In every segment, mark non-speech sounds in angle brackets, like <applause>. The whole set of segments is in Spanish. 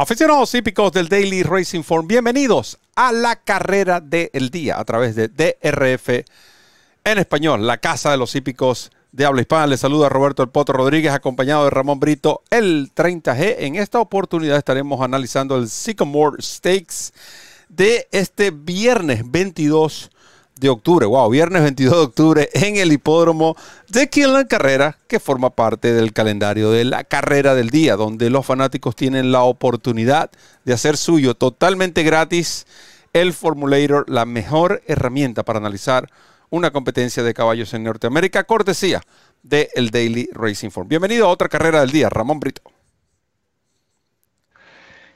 Aficionados hípicos del Daily Racing Form, bienvenidos a la carrera del día a través de DRF en español, la casa de los hípicos de habla hispana. Les saluda Roberto El Poto Rodríguez, acompañado de Ramón Brito, el 30G. En esta oportunidad estaremos analizando el Sycamore Stakes de este viernes 22 de octubre, wow, viernes 22 de octubre en el hipódromo de Kinland Carrera, que forma parte del calendario de la carrera del día, donde los fanáticos tienen la oportunidad de hacer suyo totalmente gratis el Formulator, la mejor herramienta para analizar una competencia de caballos en Norteamérica, cortesía del el Daily Racing Form. Bienvenido a otra carrera del día, Ramón Brito.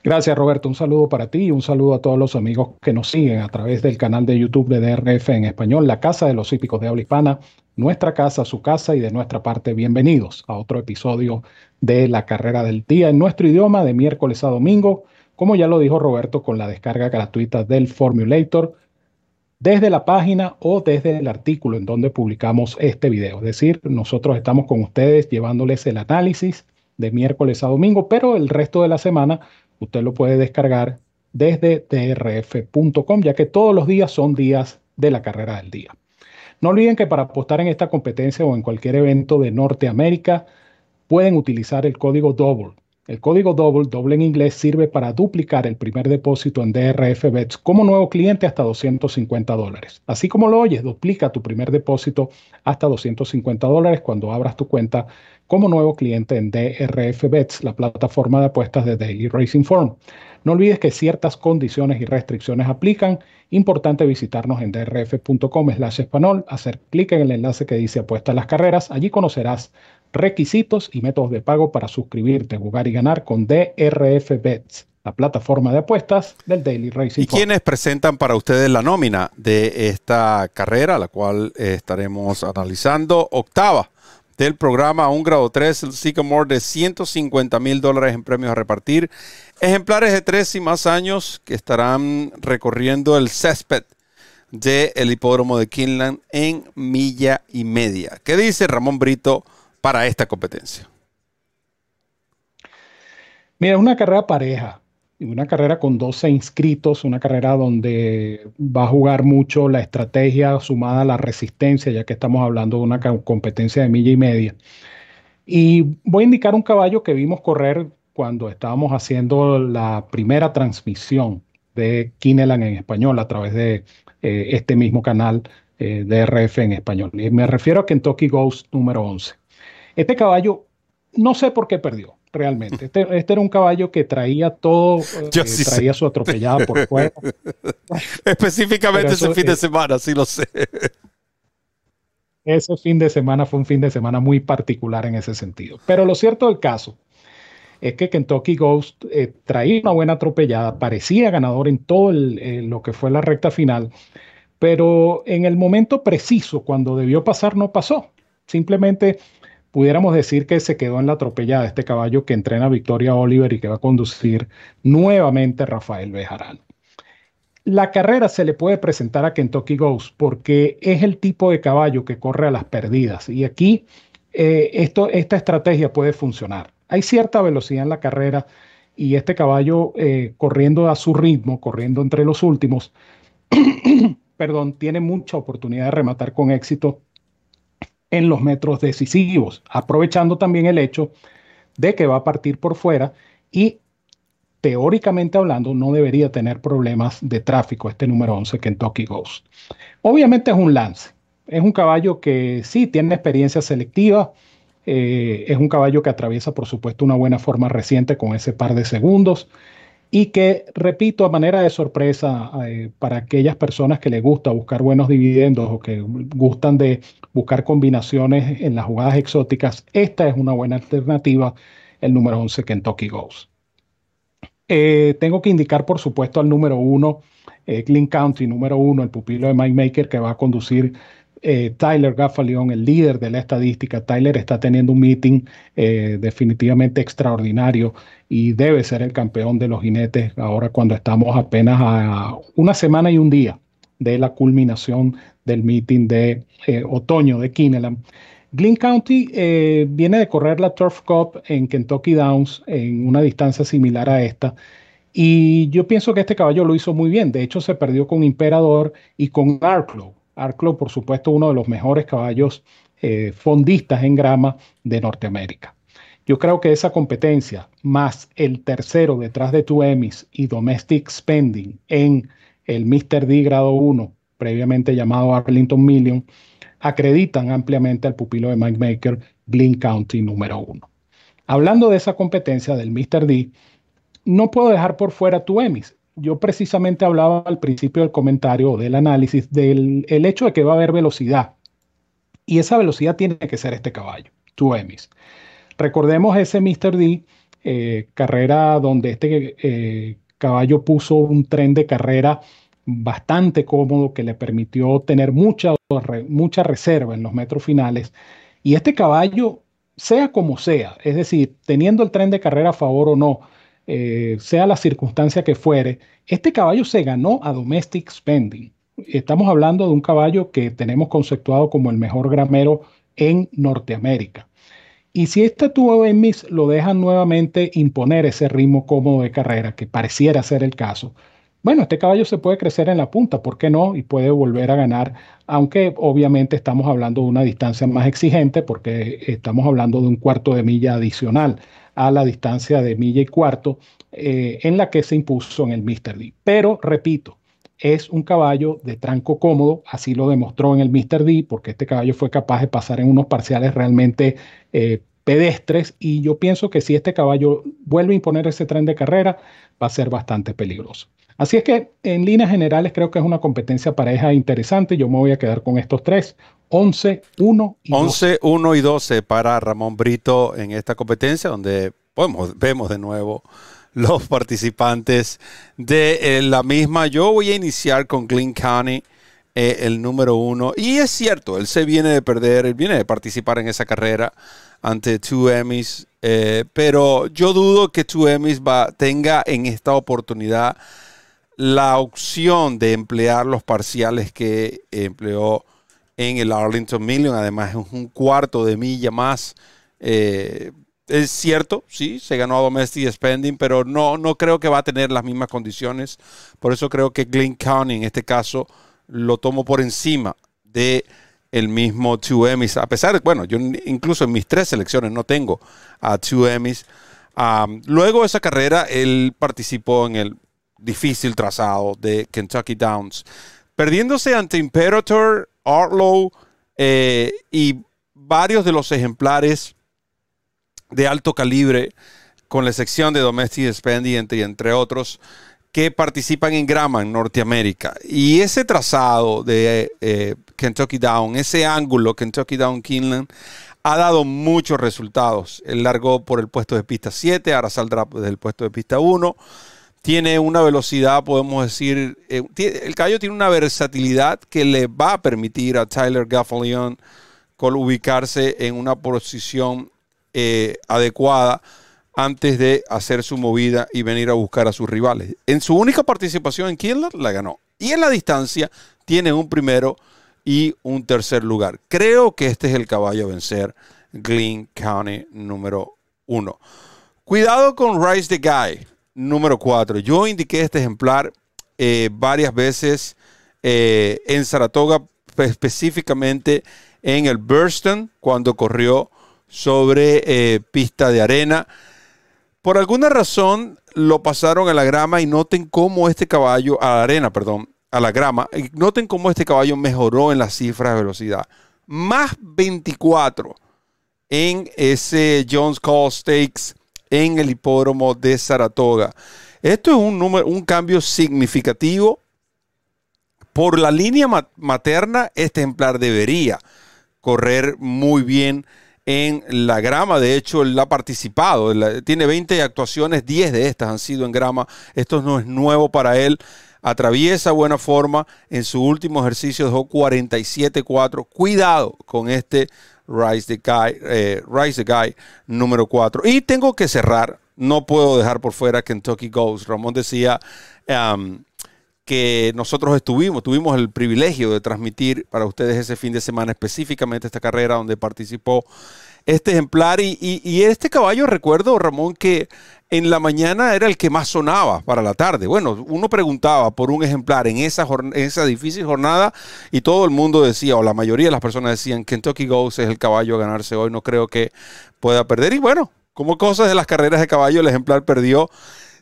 Gracias Roberto, un saludo para ti y un saludo a todos los amigos que nos siguen a través del canal de YouTube de DRF en español, la Casa de los Hípicos de Habla Hispana, nuestra casa, su casa y de nuestra parte, bienvenidos a otro episodio de la carrera del día en nuestro idioma de miércoles a domingo, como ya lo dijo Roberto, con la descarga gratuita del Formulator desde la página o desde el artículo en donde publicamos este video. Es decir, nosotros estamos con ustedes llevándoles el análisis de miércoles a domingo, pero el resto de la semana Usted lo puede descargar desde trf.com, ya que todos los días son días de la carrera del día. No olviden que para apostar en esta competencia o en cualquier evento de Norteamérica, pueden utilizar el código DOUBLE. El código DOUBLE, doble en inglés, sirve para duplicar el primer depósito en DRF Bets como nuevo cliente hasta 250 dólares. Así como lo oyes, duplica tu primer depósito hasta 250 dólares cuando abras tu cuenta como nuevo cliente en DRF Bets, la plataforma de apuestas de Daily Racing Form. No olvides que ciertas condiciones y restricciones aplican. Importante visitarnos en drf.com slash español, hacer clic en el enlace que dice apuesta a las carreras. Allí conocerás requisitos y métodos de pago para suscribirte, jugar y ganar con DRF Bets la plataforma de apuestas del Daily Racing. ¿Y quiénes presentan para ustedes la nómina de esta carrera, la cual estaremos analizando? Octava del programa un grado 3, el Sycamore de 150 mil dólares en premios a repartir. Ejemplares de 3 y más años que estarán recorriendo el césped del hipódromo de Kinland en milla y media. ¿Qué dice Ramón Brito para esta competencia? Mira, una carrera pareja una carrera con 12 inscritos, una carrera donde va a jugar mucho la estrategia sumada a la resistencia, ya que estamos hablando de una competencia de milla y media. Y voy a indicar un caballo que vimos correr cuando estábamos haciendo la primera transmisión de Kineland en español a través de eh, este mismo canal eh, de RF en español. Y me refiero a Kentucky Ghost número 11. Este caballo, no sé por qué perdió realmente. Este, este, era un caballo que traía todo, eh, traía su atropellada por <laughs> fuera. Específicamente ese fin de semana, sí lo sé. Ese fin de semana fue un fin de semana muy particular en ese sentido. Pero lo cierto del caso es que Kentucky Ghost eh, traía una buena atropellada, parecía ganador en todo lo que fue la recta final, pero en el momento preciso, cuando debió pasar, no pasó. Simplemente pudiéramos decir que se quedó en la atropellada este caballo que entrena Victoria Oliver y que va a conducir nuevamente Rafael Bejarano. La carrera se le puede presentar a Kentucky Ghost porque es el tipo de caballo que corre a las perdidas y aquí eh, esto, esta estrategia puede funcionar. Hay cierta velocidad en la carrera y este caballo eh, corriendo a su ritmo, corriendo entre los últimos, <coughs> perdón, tiene mucha oportunidad de rematar con éxito en los metros decisivos, aprovechando también el hecho de que va a partir por fuera y teóricamente hablando no debería tener problemas de tráfico este número 11 Kentucky Ghost. Obviamente es un lance, es un caballo que sí tiene experiencia selectiva, eh, es un caballo que atraviesa por supuesto una buena forma reciente con ese par de segundos y que, repito, a manera de sorpresa eh, para aquellas personas que les gusta buscar buenos dividendos o que gustan de buscar combinaciones en las jugadas exóticas, esta es una buena alternativa, el número 11 Kentucky Ghost. Eh, tengo que indicar, por supuesto, al número 1, eh, Clean County, número 1, el pupilo de Mike Maker, que va a conducir eh, Tyler Gaffalion, el líder de la estadística. Tyler está teniendo un meeting eh, definitivamente extraordinario y debe ser el campeón de los jinetes ahora cuando estamos apenas a una semana y un día de la culminación del meeting de eh, otoño de Kineland. Glenn County viene de correr la Turf Cup en Kentucky Downs en una distancia similar a esta. Y yo pienso que este caballo lo hizo muy bien. De hecho, se perdió con Imperador y con Arklow. Arklow, por supuesto, uno de los mejores caballos eh, fondistas en grama de Norteamérica. Yo creo que esa competencia, más el tercero detrás de tu Emis y Domestic Spending en el Mr. D grado 1, previamente llamado Arlington Million, acreditan ampliamente al pupilo de Mike Maker, Glynn County número 1. Hablando de esa competencia del Mr. D, no puedo dejar por fuera tu Emis. Yo precisamente hablaba al principio del comentario del análisis del el hecho de que va a haber velocidad. Y esa velocidad tiene que ser este caballo, tu Emis. Recordemos ese Mr. D, eh, carrera donde este eh, caballo puso un tren de carrera bastante cómodo que le permitió tener mucha, mucha reserva en los metros finales. Y este caballo, sea como sea, es decir, teniendo el tren de carrera a favor o no, eh, sea la circunstancia que fuere, este caballo se ganó a domestic spending. Estamos hablando de un caballo que tenemos conceptuado como el mejor gramero en Norteamérica. Y si este tubo Emis lo dejan nuevamente imponer ese ritmo cómodo de carrera, que pareciera ser el caso, bueno, este caballo se puede crecer en la punta, ¿por qué no? Y puede volver a ganar, aunque obviamente estamos hablando de una distancia más exigente porque estamos hablando de un cuarto de milla adicional a la distancia de milla y cuarto eh, en la que se impuso en el Mr. D. Pero, repito, es un caballo de tranco cómodo, así lo demostró en el Mr. D, porque este caballo fue capaz de pasar en unos parciales realmente eh, pedestres y yo pienso que si este caballo vuelve a imponer ese tren de carrera, va a ser bastante peligroso. Así es que en líneas generales creo que es una competencia pareja interesante. Yo me voy a quedar con estos tres. 11, 1 y 11, 1 y 12 para Ramón Brito en esta competencia donde vemos de nuevo los participantes de eh, la misma. Yo voy a iniciar con Glenn County, eh, el número uno. Y es cierto, él se viene de perder, él viene de participar en esa carrera ante Two Emmys. Eh, pero yo dudo que Two Emmys tenga en esta oportunidad la opción de emplear los parciales que empleó en el Arlington Million. Además, es un cuarto de milla más. Eh, es cierto, sí, se ganó a Domestic Spending, pero no, no creo que va a tener las mismas condiciones. Por eso creo que Glenn County en este caso lo tomo por encima de el mismo 2 Emmys. A pesar de, bueno, yo incluso en mis tres selecciones no tengo a 2 Emmys. luego de esa carrera, él participó en el difícil trazado de Kentucky Downs, perdiéndose ante Imperator, Artlow eh, y varios de los ejemplares de alto calibre, con la sección de Domestic Spending, entre, entre otros, que participan en grama en Norteamérica. Y ese trazado de eh, Kentucky Down, ese ángulo Kentucky Down Kinland, ha dado muchos resultados. Él largó por el puesto de pista 7, ahora saldrá desde el puesto de pista 1 tiene una velocidad, podemos decir, eh, el caballo tiene una versatilidad que le va a permitir a Tyler Gaffalion ubicarse en una posición eh, adecuada antes de hacer su movida y venir a buscar a sus rivales. En su única participación en Killer la ganó. Y en la distancia tiene un primero y un tercer lugar. Creo que este es el caballo a vencer, Glenn County número uno. Cuidado con Rise the Guy número 4. Yo indiqué este ejemplar eh, varias veces eh, en Saratoga, específicamente en el Burston, cuando corrió sobre eh, pista de arena. Por alguna razón lo pasaron a la grama y noten cómo este caballo, a la arena, perdón, a la grama, y noten cómo este caballo mejoró en las cifras de velocidad. Más 24 en ese Jones Call Stakes en el hipódromo de Saratoga. Esto es un, número, un cambio significativo. Por la línea materna, este ejemplar debería correr muy bien en la grama. De hecho, él ha participado. tiene 20 actuaciones, 10 de estas han sido en grama. Esto no es nuevo para él. Atraviesa buena forma. En su último ejercicio dejó 47-4. Cuidado con este Rise the Guy, eh, Rise the Guy número 4. Y tengo que cerrar, no puedo dejar por fuera Kentucky Ghost. Ramón decía um, que nosotros estuvimos, tuvimos el privilegio de transmitir para ustedes ese fin de semana específicamente esta carrera donde participó este ejemplar y, este caballo recuerdo, Ramón, que en la mañana era el que más sonaba para la tarde. Bueno, uno preguntaba por un ejemplar en esa, en esa difícil jornada y todo el mundo decía, o la mayoría de las personas decían, Kentucky Ghost es el caballo a ganarse hoy, no creo que pueda perder. Y bueno, como cosas de las carreras de caballo, el ejemplar perdió.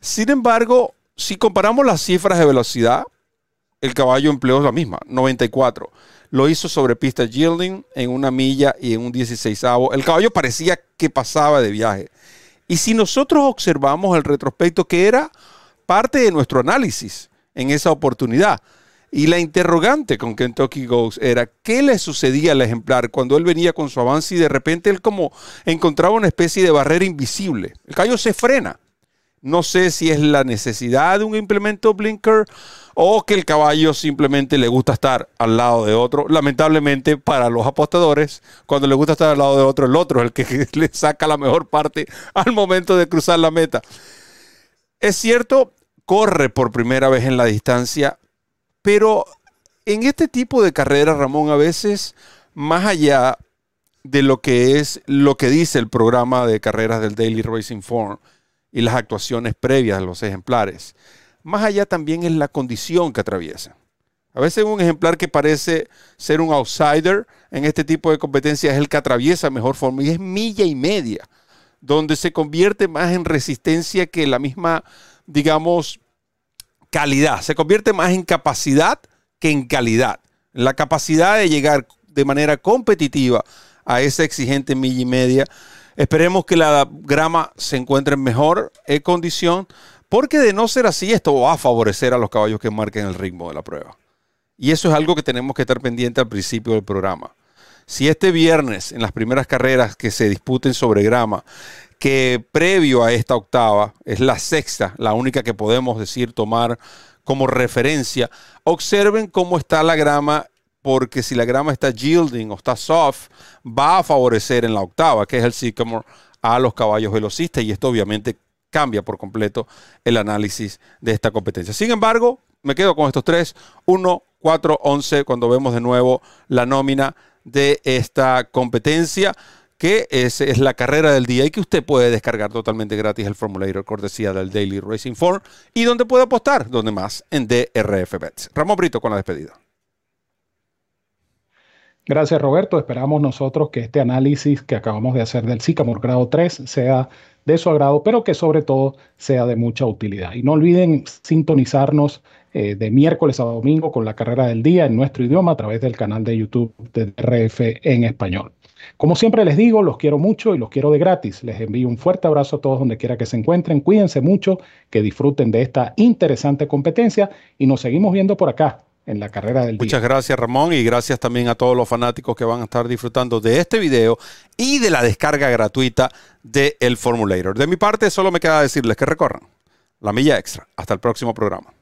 Sin embargo, si comparamos las cifras de velocidad, el caballo empleó la misma, 94. Lo hizo sobre pista yielding en una milla y en un 16 El caballo parecía que pasaba de viaje. Y si nosotros observamos el retrospecto, que era parte de nuestro análisis en esa oportunidad, y la interrogante con Kentucky Ghost era qué le sucedía al ejemplar cuando él venía con su avance y de repente él como encontraba una especie de barrera invisible. El caballo se frena. No sé si es la necesidad de un implemento blinker o que el caballo simplemente le gusta estar al lado de otro. Lamentablemente para los apostadores, cuando le gusta estar al lado de otro, el otro es el que <laughs> le saca la mejor parte al momento de cruzar la meta. Es cierto, corre por primera vez en la distancia, pero en este tipo de carreras, Ramón, a veces, más allá de lo que es lo que dice el programa de carreras del Daily Racing Form, y las actuaciones previas de los ejemplares. Más allá también es la condición que atraviesa. A veces un ejemplar que parece ser un outsider en este tipo de competencias es el que atraviesa mejor forma y es milla y media, donde se convierte más en resistencia que la misma, digamos, calidad. Se convierte más en capacidad que en calidad. La capacidad de llegar de manera competitiva a esa exigente milla y media Esperemos que la grama se encuentre en mejor eh, condición, porque de no ser así, esto va a favorecer a los caballos que marquen el ritmo de la prueba. Y eso es algo que tenemos que estar pendiente al principio del programa. Si este viernes, en las primeras carreras que se disputen sobre grama, que previo a esta octava, es la sexta, la única que podemos decir tomar como referencia, observen cómo está la grama porque si la grama está yielding o está soft, va a favorecer en la octava, que es el sycamore, a los caballos velocistas y esto obviamente cambia por completo el análisis de esta competencia. Sin embargo, me quedo con estos tres, 1, 4, 11, cuando vemos de nuevo la nómina de esta competencia que es, la carrera del día y que usted puede descargar totalmente gratis el formulario cortesía del Daily Racing Form y donde puede apostar, donde más, en DRF Bets. Ramón Brito con la despedida. Gracias, Roberto. Esperamos nosotros que este análisis que acabamos de hacer del SICAMOR grado 3 sea de su agrado, pero que sobre todo sea de mucha utilidad. Y no olviden sintonizarnos eh, de miércoles a domingo con la carrera del día en nuestro idioma a través del canal de YouTube de RF en español. Como siempre les digo, los quiero mucho y los quiero de gratis. Les envío un fuerte abrazo a todos donde quiera que se encuentren. Cuídense mucho, que disfruten de esta interesante competencia y nos seguimos viendo por acá en la carrera del día. Muchas gracias Ramón y gracias también a todos los fanáticos que van a estar disfrutando de este video y de la descarga gratuita de el Formulator. De mi parte solo me queda decirles que recorran la milla extra. Hasta el próximo programa.